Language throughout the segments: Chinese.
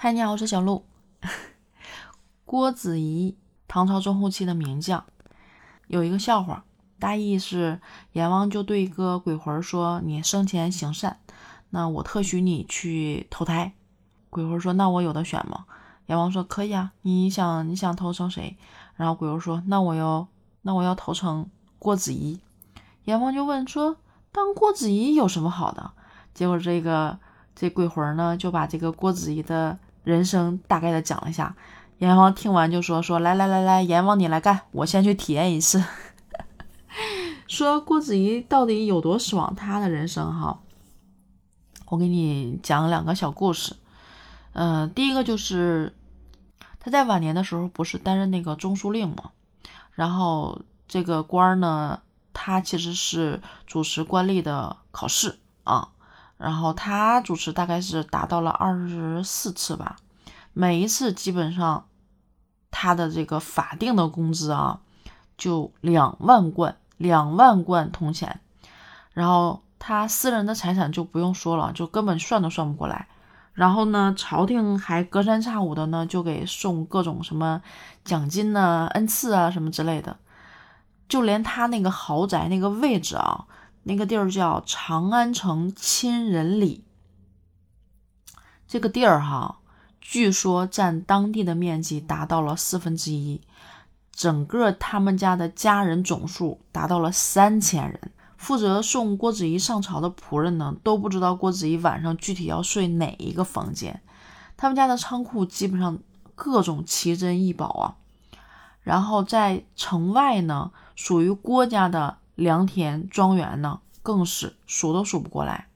嗨，你好，我是小鹿。郭子仪，唐朝中后期的名将，有一个笑话，大意是阎王就对一个鬼魂说：“你生前行善，那我特许你去投胎。”鬼魂说：“那我有的选吗？”阎王说：“可以啊，你想你想投成谁？”然后鬼魂说：“那我要那我要投成郭子仪。”阎王就问说：“当郭子仪有什么好的？”结果这个这鬼魂呢，就把这个郭子仪的。人生大概的讲了一下，阎王听完就说：“说来来来来，阎王你来干，我先去体验一次。”说郭子仪到底有多爽？他的人生哈，我给你讲两个小故事。嗯，第一个就是他在晚年的时候不是担任那个中书令嘛？然后这个官儿呢，他其实是主持官吏的考试啊。然后他主持大概是达到了二十四次吧，每一次基本上他的这个法定的工资啊，就两万贯，两万贯铜钱。然后他私人的财产就不用说了，就根本算都算不过来。然后呢，朝廷还隔三差五的呢，就给送各种什么奖金呢、恩赐啊什么之类的。就连他那个豪宅那个位置啊。那个地儿叫长安城亲仁里，这个地儿哈，据说占当地的面积达到了四分之一，整个他们家的家人总数达到了三千人。负责送郭子仪上朝的仆人呢，都不知道郭子仪晚上具体要睡哪一个房间。他们家的仓库基本上各种奇珍异宝啊。然后在城外呢，属于郭家的。良田庄园呢，更是数都数不过来。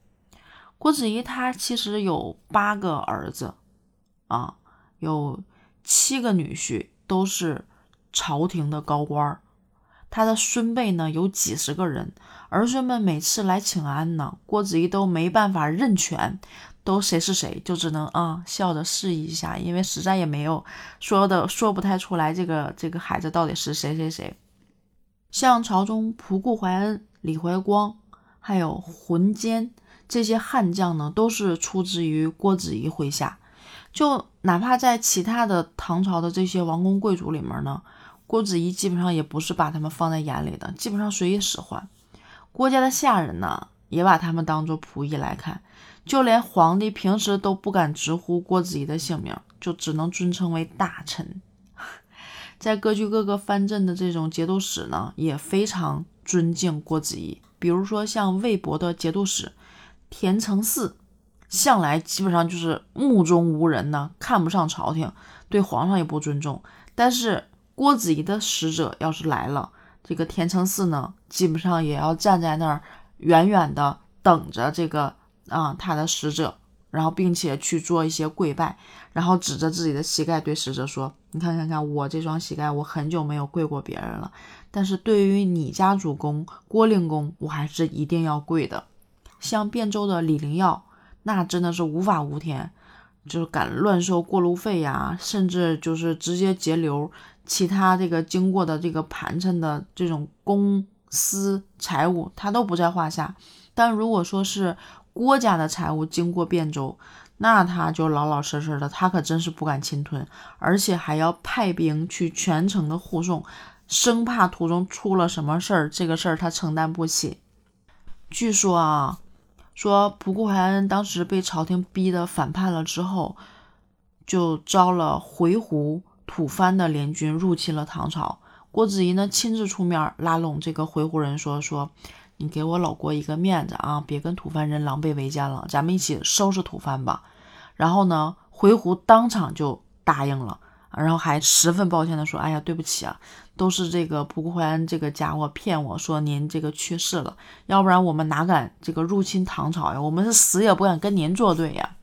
郭子仪他其实有八个儿子，啊，有七个女婿，都是朝廷的高官儿他的孙辈呢有几十个人，儿孙们每次来请安呢，郭子仪都没办法认全，都谁是谁，就只能啊笑着示意一下，因为实在也没有说的说不太出来，这个这个孩子到底是谁谁谁。像朝中仆固怀恩、李怀光，还有浑坚这些悍将呢，都是出自于郭子仪麾下。就哪怕在其他的唐朝的这些王公贵族里面呢，郭子仪基本上也不是把他们放在眼里的，基本上随意使唤。郭家的下人呢，也把他们当做仆役来看。就连皇帝平时都不敢直呼郭子仪的姓名，就只能尊称为大臣。在各据各个藩镇的这种节度使呢，也非常尊敬郭子仪。比如说像魏博的节度使田承嗣，向来基本上就是目中无人呢，看不上朝廷，对皇上也不尊重。但是郭子仪的使者要是来了，这个田承嗣呢，基本上也要站在那儿，远远的等着这个啊他的使者。然后，并且去做一些跪拜，然后指着自己的膝盖对使者说：“你看，看看我这双膝盖，我很久没有跪过别人了。但是对于你家主公郭令公，我还是一定要跪的。”像汴州的李灵耀，那真的是无法无天，就是敢乱收过路费呀，甚至就是直接截留其他这个经过的这个盘缠的这种公私财物，他都不在话下。但如果说是，郭家的财物经过汴州，那他就老老实实的，他可真是不敢侵吞，而且还要派兵去全程的护送，生怕途中出了什么事儿，这个事儿他承担不起。据说啊，说仆固怀恩当时被朝廷逼得反叛了之后，就招了回鹘、吐蕃的联军入侵了唐朝，郭子仪呢亲自出面拉拢这个回鹘人，说说。你给我老郭一个面子啊，别跟吐蕃人狼狈为奸了，咱们一起收拾吐蕃吧。然后呢，回鹘当场就答应了，然后还十分抱歉的说：“哎呀，对不起啊，都是这个蒲固怀恩这个家伙骗我说您这个去世了，要不然我们哪敢这个入侵唐朝呀？我们是死也不敢跟您作对呀。”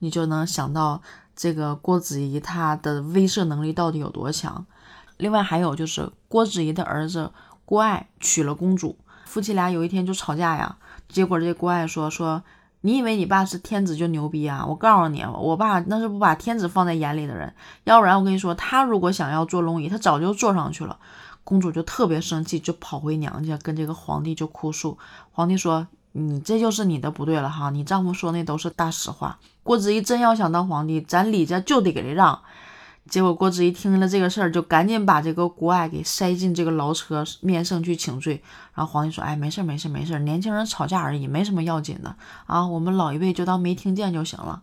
你就能想到这个郭子仪他的威慑能力到底有多强。另外还有就是郭子仪的儿子郭爱娶了公主。夫妻俩有一天就吵架呀，结果这郭爱说说，你以为你爸是天子就牛逼啊？我告诉你，我爸那是不把天子放在眼里的人，要不然我跟你说，他如果想要坐龙椅，他早就坐上去了。公主就特别生气，就跑回娘家跟这个皇帝就哭诉。皇帝说，你这就是你的不对了哈，你丈夫说那都是大实话。郭子仪真要想当皇帝，咱李家就得给他让。结果郭子仪听了这个事儿，就赶紧把这个郭爱给塞进这个牢车，面圣去请罪。然后皇帝说：“哎，没事没事没事，年轻人吵架而已，没什么要紧的啊，我们老一辈就当没听见就行了。”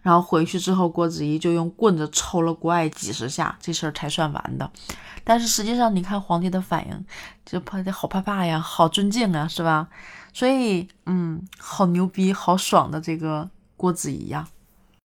然后回去之后，郭子仪就用棍子抽了郭爱几十下，这事儿才算完的。但是实际上，你看皇帝的反应，就怕的好怕怕呀，好尊敬啊，是吧？所以，嗯，好牛逼，好爽的这个郭子仪呀。